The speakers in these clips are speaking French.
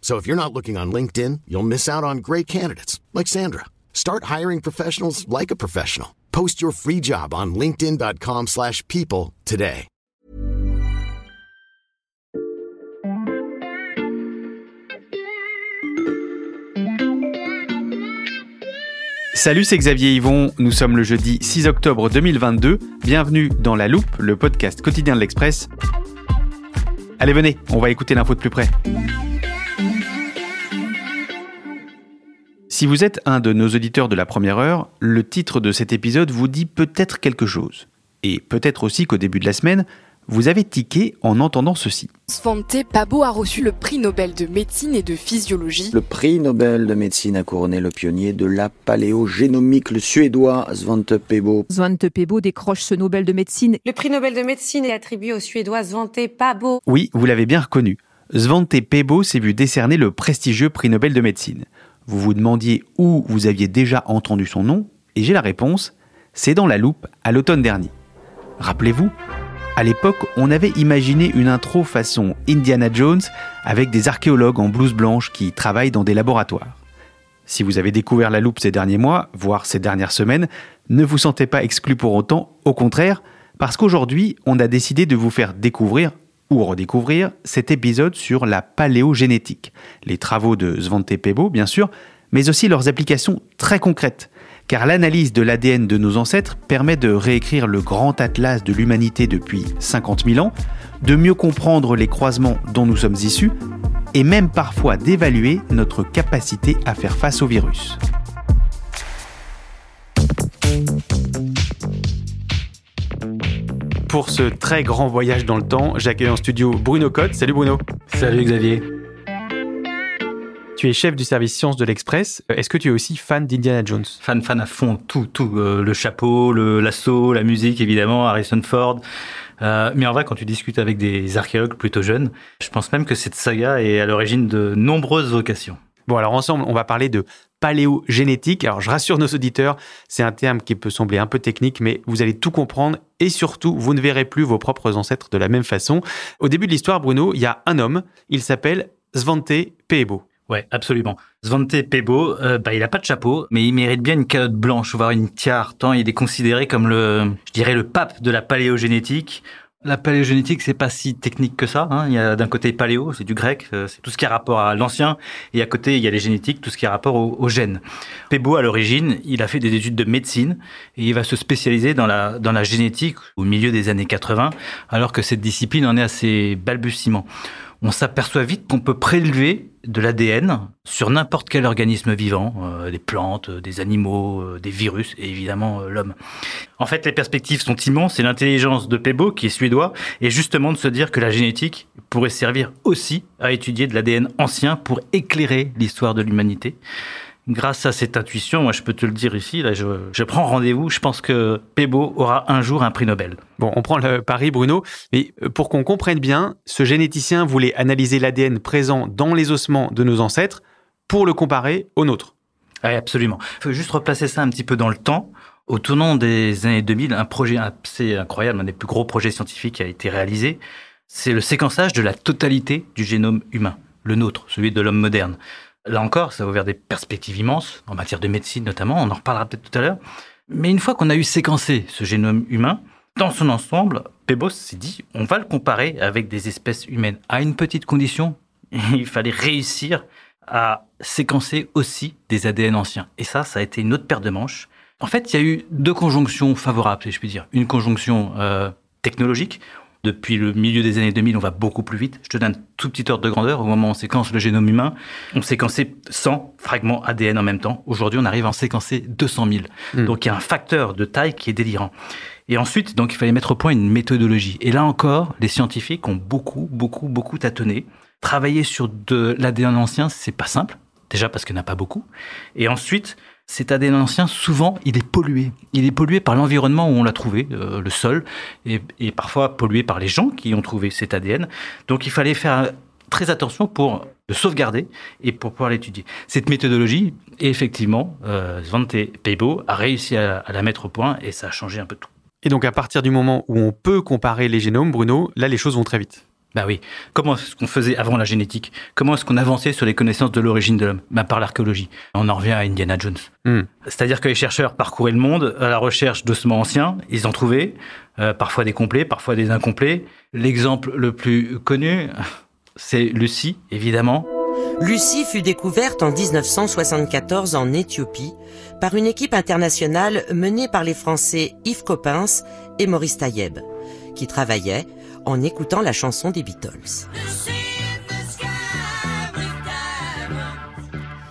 So if you're not looking on LinkedIn, you'll miss out on great candidates like Sandra. Start hiring professionals like a professional. Post your free job on linkedin.com/people today. Salut, c'est Xavier Yvon. Nous sommes le jeudi 6 octobre 2022. Bienvenue dans La Loupe, le podcast quotidien de l'Express. Allez, venez, on va écouter l'info de plus près. Si vous êtes un de nos auditeurs de la première heure, le titre de cet épisode vous dit peut-être quelque chose. Et peut-être aussi qu'au début de la semaine, vous avez tiqué en entendant ceci. Svante Pabo a reçu le prix Nobel de médecine et de physiologie. Le prix Nobel de médecine a couronné le pionnier de la paléogénomique, le suédois Svante Pebo. Svante Pebo décroche ce Nobel de médecine. Le prix Nobel de médecine est attribué au Suédois Svante Pabo. Oui, vous l'avez bien reconnu. Svante Pebo s'est vu décerner le prestigieux prix Nobel de médecine. Vous vous demandiez où vous aviez déjà entendu son nom, et j'ai la réponse, c'est dans la loupe à l'automne dernier. Rappelez-vous, à l'époque, on avait imaginé une intro façon Indiana Jones avec des archéologues en blouse blanche qui travaillent dans des laboratoires. Si vous avez découvert la loupe ces derniers mois, voire ces dernières semaines, ne vous sentez pas exclu pour autant, au contraire, parce qu'aujourd'hui, on a décidé de vous faire découvrir ou redécouvrir cet épisode sur la paléogénétique, les travaux de Svante Pebo bien sûr, mais aussi leurs applications très concrètes, car l'analyse de l'ADN de nos ancêtres permet de réécrire le grand atlas de l'humanité depuis 50 000 ans, de mieux comprendre les croisements dont nous sommes issus, et même parfois d'évaluer notre capacité à faire face au virus. Pour ce très grand voyage dans le temps, j'accueille en studio Bruno Cotte. Salut Bruno. Salut Xavier. Tu es chef du service sciences de l'Express. Est-ce que tu es aussi fan d'Indiana Jones? Fan, fan à fond, tout, tout. Euh, le chapeau, le l'assaut, la musique, évidemment, Harrison Ford. Euh, mais en vrai, quand tu discutes avec des archéologues plutôt jeunes, je pense même que cette saga est à l'origine de nombreuses vocations. Bon, alors ensemble, on va parler de paléogénétique. Alors, je rassure nos auditeurs, c'est un terme qui peut sembler un peu technique, mais vous allez tout comprendre et surtout, vous ne verrez plus vos propres ancêtres de la même façon. Au début de l'histoire, Bruno, il y a un homme, il s'appelle Svante Pebo. Ouais, absolument. Svante Pebo, euh, bah, il a pas de chapeau, mais il mérite bien une calotte blanche, voire une tiare, tant il est considéré comme le, je dirais, le pape de la paléogénétique. La paléogénétique, c'est pas si technique que ça. Hein. Il y a d'un côté paléo, c'est du grec, euh, c'est tout ce qui a rapport à l'ancien, et à côté il y a les génétiques, tout ce qui a rapport aux, aux gènes. Pebo, à l'origine, il a fait des études de médecine et il va se spécialiser dans la dans la génétique au milieu des années 80, alors que cette discipline en est à ses balbutiements. On s'aperçoit vite qu'on peut prélever de l'ADN sur n'importe quel organisme vivant, euh, des plantes, euh, des animaux, euh, des virus et évidemment l'homme. En fait, les perspectives sont immenses et l'intelligence de Pebo, qui est suédois, est justement de se dire que la génétique pourrait servir aussi à étudier de l'ADN ancien pour éclairer l'histoire de l'humanité. Grâce à cette intuition, moi je peux te le dire ici, là je, je prends rendez-vous, je pense que Pebo aura un jour un prix Nobel. Bon, on prend le pari, Bruno, mais euh, pour qu'on comprenne bien, ce généticien voulait analyser l'ADN présent dans les ossements de nos ancêtres pour le comparer au nôtre. Oui, absolument. Il faut juste replacer ça un petit peu dans le temps. Au tournant des années 2000, un projet assez incroyable, un des plus gros projets scientifiques a été réalisé. C'est le séquençage de la totalité du génome humain, le nôtre, celui de l'homme moderne. Là encore, ça a ouvert des perspectives immenses, en matière de médecine notamment, on en reparlera peut-être tout à l'heure. Mais une fois qu'on a eu séquencé ce génome humain, dans son ensemble, Pebos s'est dit, on va le comparer avec des espèces humaines, à une petite condition, il fallait réussir à séquencer aussi des ADN anciens. Et ça, ça a été une autre paire de manches. En fait, il y a eu deux conjonctions favorables, si je puis dire. Une conjonction euh, technologique. Depuis le milieu des années 2000, on va beaucoup plus vite. Je te donne un tout petit ordre de grandeur. Au moment où on séquence le génome humain, on séquençait 100 fragments ADN en même temps. Aujourd'hui, on arrive à en séquencer 200 000. Hmm. Donc, il y a un facteur de taille qui est délirant. Et ensuite, donc, il fallait mettre au point une méthodologie. Et là encore, les scientifiques ont beaucoup, beaucoup, beaucoup tâtonné. Travailler sur de l'ADN ancien, c'est pas simple. Déjà parce qu'il n'y en a pas beaucoup. Et ensuite, cet ADN ancien, souvent, il est pollué. Il est pollué par l'environnement où on l'a trouvé, euh, le sol, et, parfois pollué par les gens qui ont trouvé cet ADN. Donc, il fallait faire très attention pour le sauvegarder et pour pouvoir l'étudier. Cette méthodologie, effectivement, euh, Svante Peibo a réussi à la mettre au point et ça a changé un peu tout. Et donc à partir du moment où on peut comparer les génomes, Bruno, là les choses vont très vite. Bah oui. Comment est-ce qu'on faisait avant la génétique? Comment est-ce qu'on avançait sur les connaissances de l'origine de l'homme? Bah, Par l'archéologie. On en revient à Indiana Jones. Hmm. C'est-à-dire que les chercheurs parcouraient le monde à la recherche d'ossements anciens. Ils en trouvaient, euh, parfois des complets, parfois des incomplets. L'exemple le plus connu, c'est Lucie, évidemment. Lucie fut découverte en 1974 en Éthiopie par une équipe internationale menée par les Français Yves Coppens et Maurice Taïeb, qui travaillaient en écoutant la chanson des Beatles.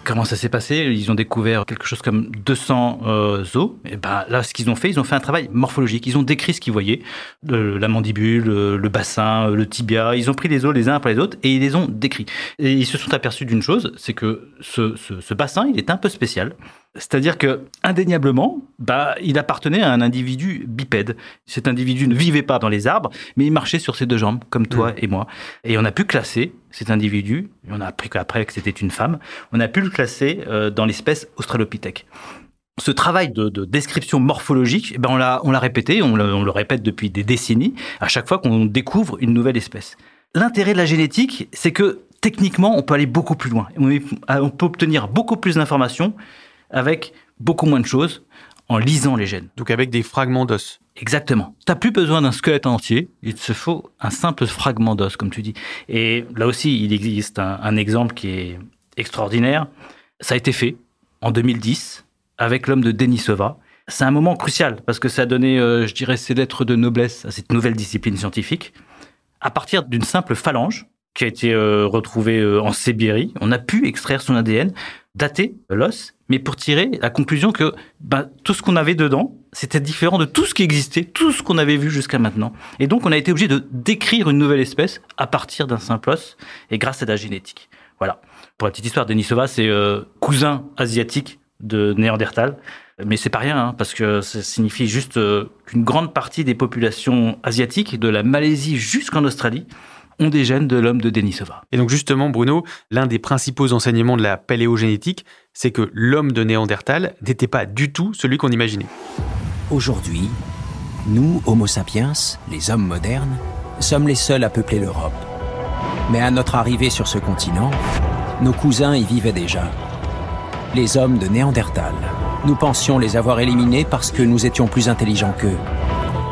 Comment ça s'est passé? Ils ont découvert quelque chose comme 200 euh, os. Et ben là, ce qu'ils ont fait, ils ont fait un travail morphologique. Ils ont décrit ce qu'ils voyaient, le- la mandibule, le, le bassin, le tibia. Ils ont pris les os les uns après les autres et ils les ont décrits. Et ils se sont aperçus d'une chose, c'est que ce bassin, il est un peu spécial. C'est-à-dire que indéniablement, bah, il appartenait à un individu bipède. Cet individu ne vivait pas dans les arbres, mais il marchait sur ses deux jambes, comme toi et moi. Et on a pu classer cet individu. et On a appris qu'après que c'était une femme. On a pu le classer euh, dans l'espèce Australopithèque. Ce travail de, de description morphologique, eh ben on l'a on l'a répété, on le, on le répète depuis des décennies, à chaque fois qu'on découvre une nouvelle espèce. L'intérêt de la génétique, c'est que techniquement, on peut aller beaucoup plus loin. On peut obtenir beaucoup plus d'informations avec beaucoup moins de choses en lisant les gènes. Donc avec des fragments d'os. Exactement. T'as plus besoin d'un squelette entier, il te faut un simple fragment d'os, comme tu dis. Et là aussi, il existe un, un exemple qui est extraordinaire. Ça a été fait en 2010 avec l'homme de Denisova. C'est un moment crucial parce que ça a donné, euh, je dirais, ses lettres de noblesse à cette nouvelle discipline scientifique. À partir d'une simple phalange qui a été euh, retrouvée euh, en Sibérie, on a pu extraire son ADN, dater l'os, mais pour tirer la conclusion que bah, tout ce qu'on avait dedans, c'était différent de tout ce qui existait, tout ce qu'on avait vu jusqu'à maintenant. Et donc, on a été obligé de décrire une nouvelle espèce à partir d'un simple os et grâce à la génétique. Voilà. Pour la petite histoire, Denisova, c'est euh, cousin asiatique de Néandertal. Mais c'est pas rien, hein, parce que ça signifie juste euh, qu'une grande partie des populations asiatiques, de la Malaisie jusqu'en Australie, ont des gènes de l'homme de Denisova. Et donc justement, Bruno, l'un des principaux enseignements de la paléogénétique, c'est que l'homme de Néandertal n'était pas du tout celui qu'on imaginait. Aujourd'hui, nous, Homo sapiens, les hommes modernes, sommes les seuls à peupler l'Europe. Mais à notre arrivée sur ce continent, nos cousins y vivaient déjà. Les hommes de Néandertal. Nous pensions les avoir éliminés parce que nous étions plus intelligents qu'eux.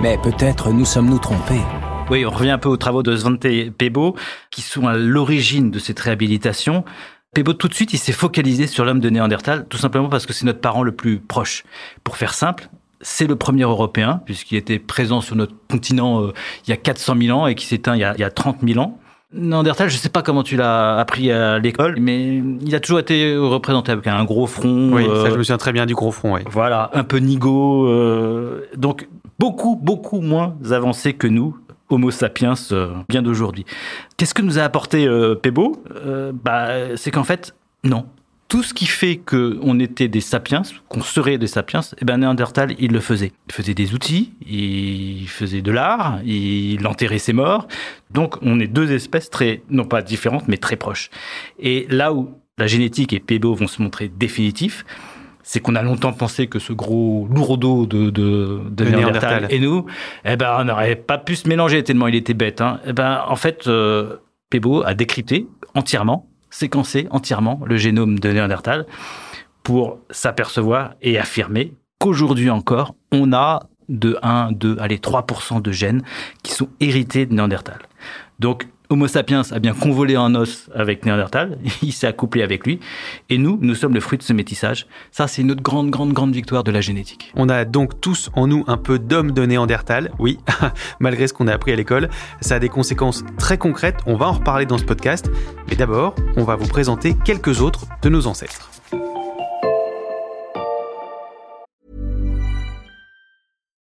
Mais peut-être nous sommes-nous trompés. Oui, on revient un peu aux travaux de Svante Pebo, qui sont à l'origine de cette réhabilitation. Pebo, tout de suite, il s'est focalisé sur l'homme de Néandertal, tout simplement parce que c'est notre parent le plus proche. Pour faire simple, c'est le premier Européen, puisqu'il était présent sur notre continent euh, il y a 400 000 ans et qui s'éteint il, y a- il y a 30 000 ans. Néandertal, je ne sais pas comment tu l'as appris à l'école, mais il a toujours été représenté avec un gros front. Oui, euh, ça je me souviens très bien du gros front. ouais. voilà, un peu nigo. euh, donc, beaucoup, beaucoup moins avancé que nous, Homo sapiens, euh, bien d'aujourd'hui. Qu'est-ce que nous a apporté euh, Pebo? Euh, bah, C'est qu'en fait, non. Tout ce qui fait qu'on était des sapiens, qu'on serait des sapiens, eh ben Néandertal, il le faisait. Il faisait des outils, il faisait de l'art, il enterrait ses morts. Donc, on est deux espèces très, non pas différentes, mais très proches. Et là où la génétique et Pebo vont se montrer définitifs, c'est qu'on a longtemps pensé que ce gros lourdeau de, de, de De Néandertal, Néandertal. et nous, eh ben, on n'aurait pas pu se mélanger tellement il était bête. Hein. Eh ben, en fait, euh, Pebo a décrypté entièrement, séquencé entièrement le génome de Néandertal pour s'apercevoir et affirmer qu'aujourd'hui encore, on a de 1, 2, allez, 3% de gènes qui sont hérités de Néandertal. Donc, Homo sapiens a bien convolé en os avec Néandertal, il s'est accouplé avec lui, et nous, nous sommes le fruit de ce métissage. Ça, c'est une autre grande, grande, grande victoire de la génétique. On a donc tous en nous un peu d'homme de Néandertal, oui, malgré ce qu'on a appris à l'école. Ça a des conséquences très concrètes, on va en reparler dans ce podcast, mais d'abord, on va vous présenter quelques autres de nos ancêtres.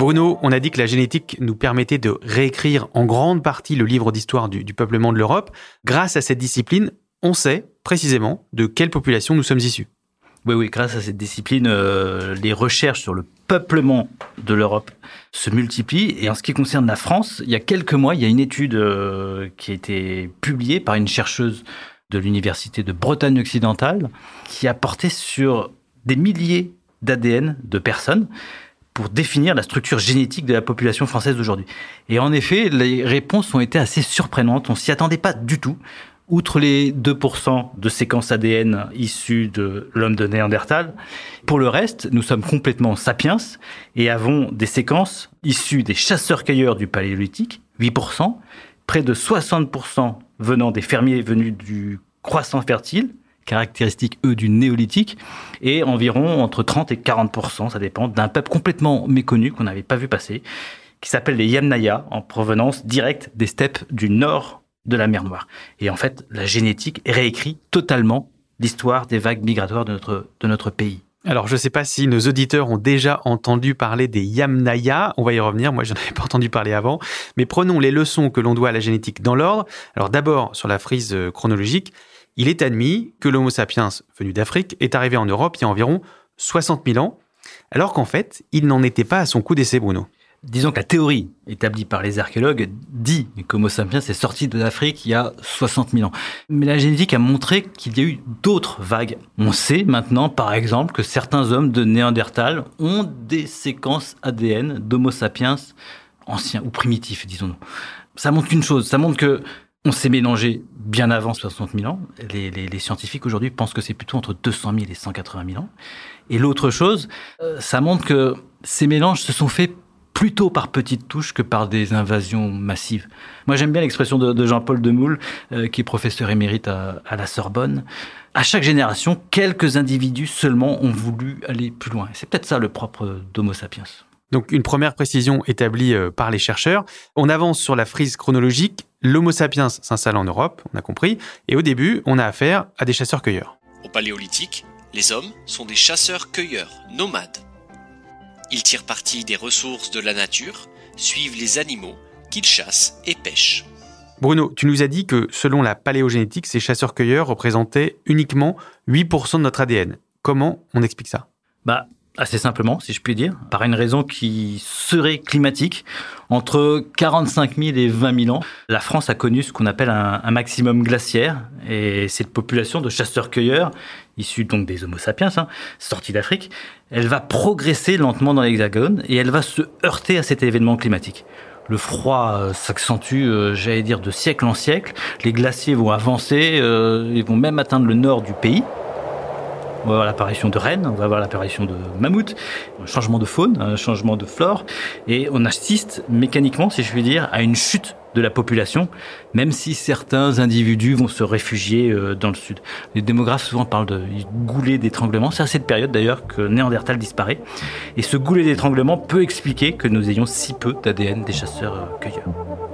Bruno, on a dit que la génétique nous permettait de réécrire en grande partie le livre d'histoire du, peuplement de l'Europe. Grâce à cette discipline, on sait précisément de quelle population nous sommes issus. Oui, oui, grâce à cette discipline, euh, les recherches sur le peuplement de l'Europe se multiplient. Et en ce qui concerne la France, il y a quelques mois, il y a une étude euh, qui a été publiée par une chercheuse de l'Université de Bretagne occidentale qui a porté sur des milliers d'ADN de personnes pour définir la structure génétique de la population française d'aujourd'hui. Et en effet, les réponses ont été assez surprenantes. On s'y attendait pas du tout. Outre les 2% de séquences ADN issues de l'homme de Néandertal, pour le reste, nous sommes complètement sapiens et avons des séquences issues des chasseurs-cueilleurs du Paléolithique, 8%, près de 60% venant des fermiers venus du croissant fertile, caractéristiques, eux, du néolithique, et environ entre 30 et 40%, ça dépend, d'un peuple complètement méconnu qu'on n'avait pas vu passer, qui s'appelle les Yamnaya, en provenance directe des steppes du nord de la mer Noire. Et en fait, la génétique réécrit totalement l'histoire des vagues migratoires de notre, de notre pays. Alors, je ne sais pas si nos auditeurs ont déjà entendu parler des Yamnaya. On va y revenir. Moi, je n'en avais pas entendu parler avant. Mais prenons les leçons que l'on doit à la génétique dans l'ordre. Alors, d'abord, sur la frise chronologique, il est admis que l'Homo sapiens venu d'Afrique est arrivé en Europe il y a environ 60 000 ans, alors qu'en fait, il n'en était pas à son coup d'essai, Bruno. Disons que la théorie établie par les archéologues dit qu'Homo sapiens est sorti de l'Afrique il y a 60 000 ans. Mais la génétique a montré qu'il y a eu d'autres vagues. On sait maintenant, par exemple, que certains hommes de Néandertal ont des séquences ADN d'Homo sapiens anciens ou primitifs, disons-nous. Ça montre qu'une chose, ça montre que on s'est mélangé bien avant 60 000 ans. Les, les, les scientifiques aujourd'hui pensent que c'est plutôt entre 200 000 et 180 000 ans. Et l'autre chose, euh, ça montre que ces mélanges se sont faits plutôt par petites touches que par des invasions massives. Moi, j'aime bien l'expression de, de Jean-Paul Demoule, euh, qui est professeur émérite à, à, la Sorbonne. À chaque génération, quelques individus seulement ont voulu aller plus loin. C'est peut-être ça le propre d'Homo sapiens. Donc une première précision établie euh, par les chercheurs. On avance sur la frise chronologique. L'Homo sapiens s'installe en Europe, on a compris, et au début, on a affaire à des chasseurs-cueilleurs. Au Paléolithique, les hommes sont des chasseurs-cueilleurs, nomades. Ils tirent parti des ressources de la nature, suivent les animaux qu'ils chassent et pêchent. Bruno, tu nous as dit que selon la paléogénétique, ces chasseurs-cueilleurs représentaient uniquement 8% de notre ADN. Comment on explique ça? Bah, assez simplement, si je puis dire, par une raison qui serait climatique. Entre 45 000 et 20 000 ans, la France a connu ce qu'on appelle un, maximum glaciaire, et cette population de chasseurs-cueilleurs, issue donc des Homo sapiens, hein, sortis d'Afrique, elle va progresser lentement dans l'Hexagone et elle va se heurter à cet événement climatique. Le froid euh, s'accentue, euh, j'allais dire, de siècle en siècle. Les glaciers vont avancer, euh, ils vont même atteindre le nord du pays. On va avoir l'apparition de rennes, on va avoir l'apparition de mammouths, un changement de faune, un changement de flore, et on assiste mécaniquement, si je puis dire, à une chute de la population, même si certains individus vont se réfugier dans le sud. Les démographes souvent parlent de goulet d'étranglement. C'est à cette période d'ailleurs que Néandertal disparaît. Et ce goulet d'étranglement peut expliquer que nous ayons si peu d'ADN des chasseurs-cueilleurs.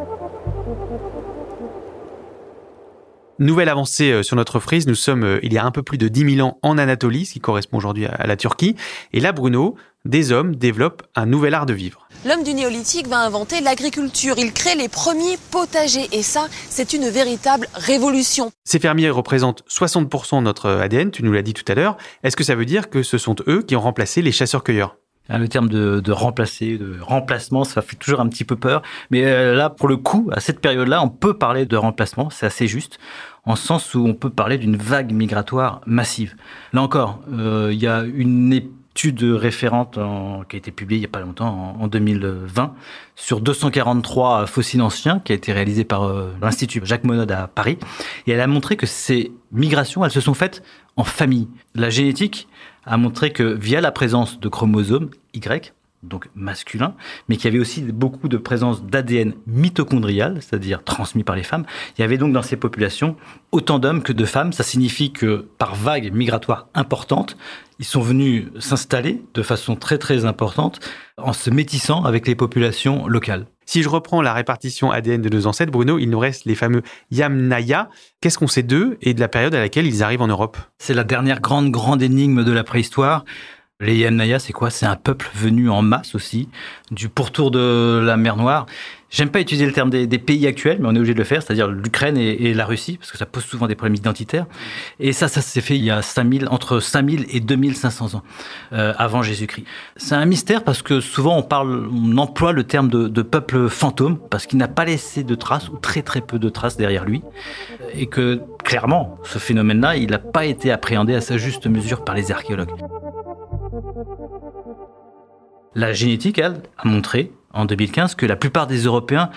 Nouvelle avancée sur notre frise, nous sommes il y a un peu plus de 10 000 ans en Anatolie, ce qui correspond aujourd'hui à la Turquie. Et là, Bruno, des hommes développent un nouvel art de vivre. L'homme du néolithique va inventer l'agriculture. Il crée les premiers potagers. Et ça, c'est une véritable révolution. Ces fermiers représentent 60% de notre ADN, tu nous l'as dit tout à l'heure. Est-ce que ça veut dire que ce sont eux qui ont remplacé les chasseurs-cueilleurs? Ah, le terme de, remplacer, de remplacement, ça fait toujours un petit peu peur. Mais euh, là, pour le coup, à cette période-là, on peut parler de remplacement, c'est assez juste, en sens où on peut parler d'une vague migratoire massive. Là encore, euh, il y a une étude référente en, qui a été publiée il n'y a pas longtemps, en, en 2020, sur 243 fossiles anciens, qui a été réalisée par euh, l'Institut Jacques Monod à Paris. Et elle a montré que ces migrations, elles se sont faites en famille. La génétique a montré que via la présence de chromosomes Y, donc masculin, mais qu'il y avait aussi beaucoup de présence d'ADN mitochondrial, c'est-à-dire transmis par les femmes. Il y avait donc dans ces populations autant d'hommes que de femmes. Ça signifie que par vague migratoire importante, ils sont venus s'installer de façon très très importante en se métissant avec les populations locales. Si je reprends la répartition ADN de nos ancêtres, Bruno, il nous reste les fameux Yamnaya. Qu'est-ce qu'on sait d'eux et de la période à laquelle ils arrivent en Europe? C'est la dernière grande, grande énigme de la préhistoire. Les Yamnaya, c'est quoi? C'est un peuple venu en masse aussi, du pourtour de la mer Noire. J'aime pas utiliser le terme des, pays actuels, mais on est obligé de le faire, c'est-à-dire l'Ukraine et, et, la Russie, parce que ça pose souvent des problèmes identitaires. Et ça, ça s'est fait il y a 5000, entre 5000 et 2500 ans, euh, avant Jésus-Christ. C'est un mystère parce que souvent on parle, on emploie le terme de, de peuple fantôme, parce qu'il n'a pas laissé de traces, ou très très peu de traces derrière lui. Et que, clairement, ce phénomène-là, il n'a pas été appréhendé à sa juste mesure par les archéologues. La génétique, elle, a montré en 2015 que la plupart des Européens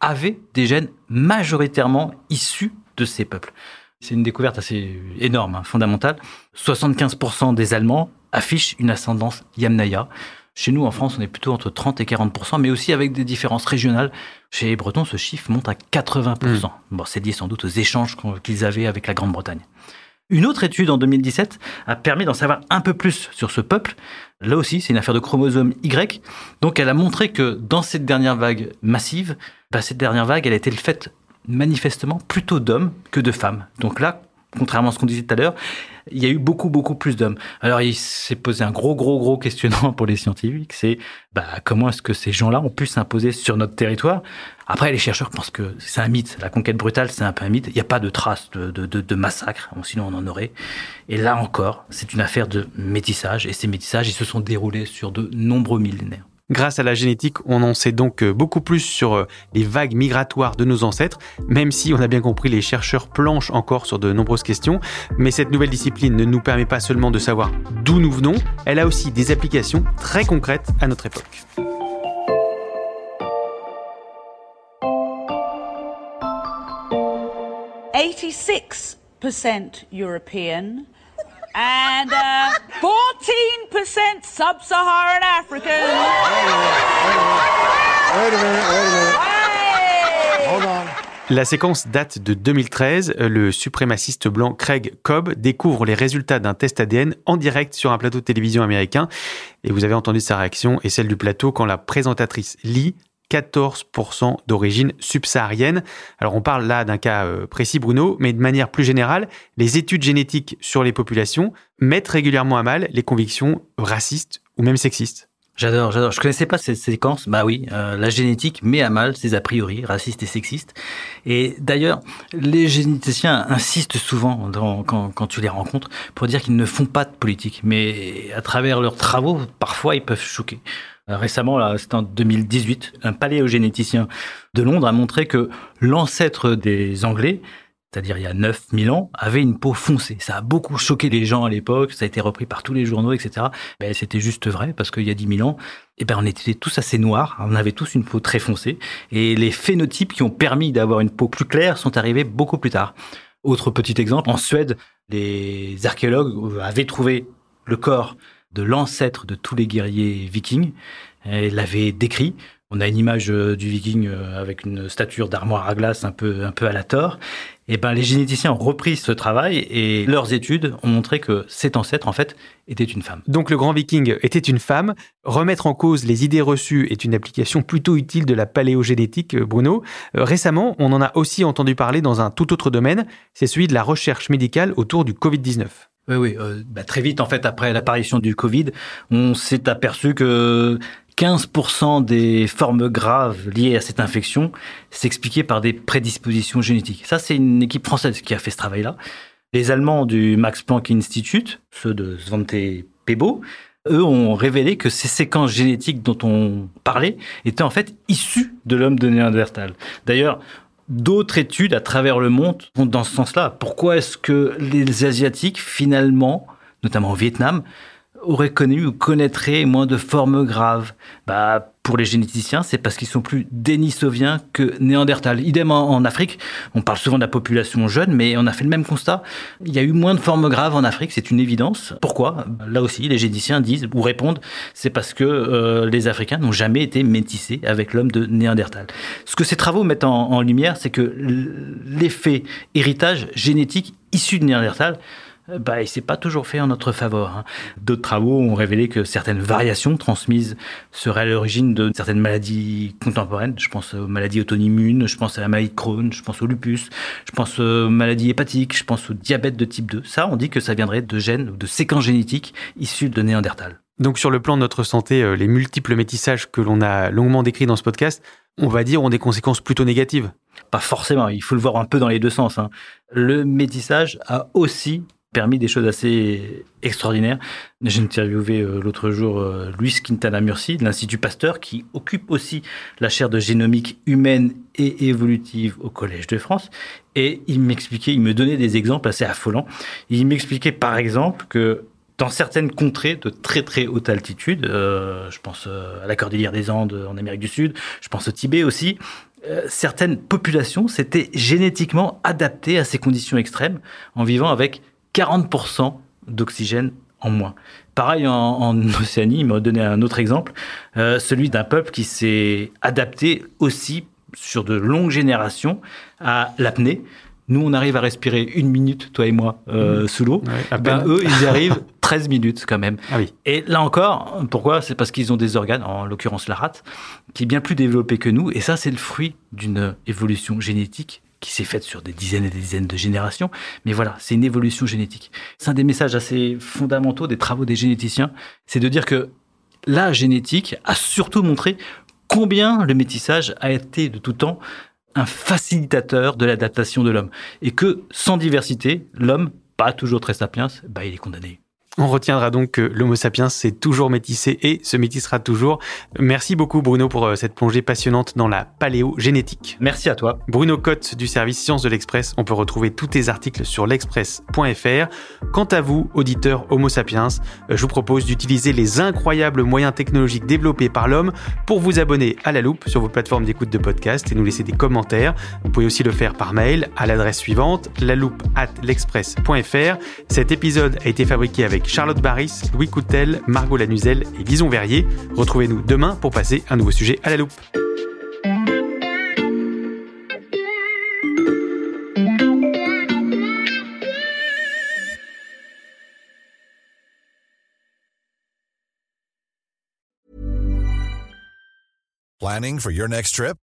avaient des gènes majoritairement issus de ces peuples. C'est une découverte assez énorme, hein, fondamentale. 75% des Allemands affichent une ascendance Yamnaya. Chez nous, en France, on est plutôt entre 30 et 40%, mais aussi avec des différences régionales. Chez les Bretons, ce chiffre monte à 80%. Mmh. Bon, c'est lié sans doute aux échanges qu'ils avaient avec la Grande-Bretagne. Une autre étude en 2017 a permis d'en savoir un peu plus sur ce peuple. Là aussi, c'est une affaire de chromosome Y. Donc, elle a montré que dans cette dernière vague massive, bah, cette dernière vague, elle a été le fait manifestement plutôt d'hommes que de femmes. Donc là, contrairement à ce qu'on disait tout à l'heure, il y a eu beaucoup, beaucoup plus d'hommes. Alors, il s'est posé un gros, gros, gros questionnement pour les scientifiques, c'est bah, comment est-ce que ces gens-là ont pu s'imposer sur notre territoire? Après, les chercheurs pensent que c'est un mythe. La conquête brutale, c'est un peu un mythe. Il n'y a pas de traces de, de, de, de massacre, sinon on en aurait. Et là encore, c'est une affaire de métissage, et ces métissages, ils se sont déroulés sur de nombreux millénaires. Grâce à la génétique, on en sait donc beaucoup plus sur les vagues migratoires de nos ancêtres, même si on a bien compris les chercheurs planchent encore sur de nombreuses questions. Mais cette nouvelle discipline ne nous permet pas seulement de savoir d'où nous venons, elle a aussi des applications très concrètes à notre époque. And uh, 14% sub-Saharan African. Wait a minute, wait a minute. Hey! Hold on. La séquence date de 2013. Le suprémaciste blanc Craig Cobb découvre les résultats d'un test ADN en direct sur un plateau de télévision américain. Et vous avez entendu sa réaction et celle du plateau quand la présentatrice lit 14% d'origine subsaharienne. Alors on parle là d'un cas précis Bruno, mais de manière plus générale, les études génétiques sur les populations mettent régulièrement à mal les convictions racistes ou même sexistes. J'adore, j'adore. Je connaissais pas cette séquence. Bah oui, euh, la génétique met à mal ces a priori racistes et sexistes. Et d'ailleurs, les généticiens insistent souvent dans, quand, quand tu les rencontres pour dire qu'ils ne font pas de politique, mais à travers leurs travaux, parfois ils peuvent choquer. Récemment, là, c'était en 2018, un paléogénéticien de Londres a montré que l'ancêtre des Anglais, c'est-à-dire il y a 9000 ans, avait une peau foncée. Ça a beaucoup choqué les gens à l'époque, ça a été repris par tous les journaux, etc. Ben, c'était juste vrai, parce qu'il y a 10 000 ans, eh ben, on était tous assez noirs, on avait tous une peau très foncée, et les phénotypes qui ont permis d'avoir une peau plus claire sont arrivés beaucoup plus tard. Autre petit exemple, en Suède, les archéologues avaient trouvé le corps de l'ancêtre de tous les guerriers vikings. Et l'avait décrit. On a une image du viking avec une stature d'armoire à glace un peu, un peu à la tort. Et ben, les généticiens ont repris ce travail et leurs études ont montré que cet ancêtre, en fait, était une femme. Donc le grand viking était une femme. Remettre en cause les idées reçues est une application plutôt utile de la paléogénétique, Bruno. récemment, on en a aussi entendu parler dans un tout autre domaine, c'est celui de la recherche médicale autour du Covid-19. Oui, oui. Euh, bah, très vite, en fait, après l'apparition du Covid, on s'est aperçu que 15% des formes graves liées à cette infection s'expliquaient par des prédispositions génétiques. Ça, c'est une équipe française qui a fait ce travail-là. Les Allemands du Max Planck Institute, ceux de Svante Pebo, eux ont révélé que ces séquences génétiques dont on parlait étaient en fait issues de l'homme de Néandertal. D'ailleurs, d'autres études à travers le monde vont dans ce sens-là. Pourquoi est-ce que les Asiatiques, finalement, notamment au Vietnam, auraient connu ou connaîtraient moins de formes graves bah, Pour les généticiens, c'est parce qu'ils sont plus dénisoviens que néandertal. Idem en, Afrique, on parle souvent de la population jeune, mais on a fait le même constat. Il y a eu moins de formes graves en Afrique, c'est une évidence. Pourquoi? Là aussi, les généticiens disent ou répondent, c'est parce que euh, les Africains n'ont jamais été métissés avec l'homme de néandertal. Ce que ces travaux mettent en, en lumière, c'est que l'effet héritage génétique issu de néandertal bah, il s'est pas toujours fait en notre faveur. Hein. D'autres travaux ont révélé que certaines variations transmises seraient à l'origine de certaines maladies contemporaines. Je pense aux maladies auto-immunes, je pense à la maladie de Crohn, je pense au lupus, je pense aux maladies hépatiques, je pense au diabète de type 2. Ça, on dit que ça viendrait de gènes ou de séquences génétiques issues de Néandertal. Donc sur le plan de notre santé, euh, les multiples métissages que l'on a longuement décrits dans ce podcast, on va dire, ont des conséquences plutôt négatives. Pas forcément, il faut le voir un peu dans les deux sens. Hein. Le métissage a aussi permis des choses assez extraordinaires. J'ai interviewé euh, l'autre jour euh, Luis Quintana Murci de l'Institut Pasteur qui occupe aussi la chaire de génomique humaine et évolutive au Collège de France. Et il m'expliquait, il me donnait des exemples assez affolants. Il m'expliquait par exemple que dans certaines contrées de très très haute altitude, euh, je pense à la cordillère des Andes en Amérique du Sud, je pense au Tibet aussi, certaines populations s'étaient génétiquement adaptées à ces conditions extrêmes en vivant avec 40% d'oxygène en moins. Pareil en, Océanie, il m'a donné un autre exemple, euh, celui d'un peuple qui s'est adapté aussi sur de longues générations à l'apnée. Nous, on arrive à respirer une minute, toi et moi, euh, mmh. sous l'eau. ben, eux, ils y arrivent 13 minutes quand même. Ah oui. Et là encore, pourquoi? C'est parce qu'ils ont des organes, en l'occurrence la rate, qui est bien plus développé que nous. Et ça, c'est le fruit d'une évolution génétique qui s'est faite sur des dizaines et des dizaines de générations. Mais voilà, c'est une évolution génétique. C'est un des messages assez fondamentaux des travaux des généticiens, c'est de dire que la génétique a surtout montré combien le métissage a été de tout temps un facilitateur de l'adaptation de l'homme. Et que sans diversité, l'homme, pas toujours très sapiens, bah, il est condamné. On retiendra donc que l'Homo sapiens s'est toujours métissé et se métissera toujours. Merci beaucoup Bruno pour euh, cette plongée passionnante dans la paléogénétique. Merci à toi. Bruno Cotte du service Sciences de l'Express. On peut retrouver tous tes articles sur l'express.fr. Quant à vous, auditeurs Homo sapiens, euh, je vous propose d'utiliser les incroyables moyens technologiques développés par l'homme pour vous abonner à la loupe sur vos plateformes d'écoute de podcast et nous laisser des commentaires. Vous pouvez aussi le faire par mail à l'adresse suivante, la loupe at l'express.fr. Cet épisode a été fabriqué avec Charlotte Barris, Louis Coutel, Margot Lanuzel et Lison Verrier. Retrouvez-nous demain pour passer un nouveau sujet à la loupe. Planning for your next trip?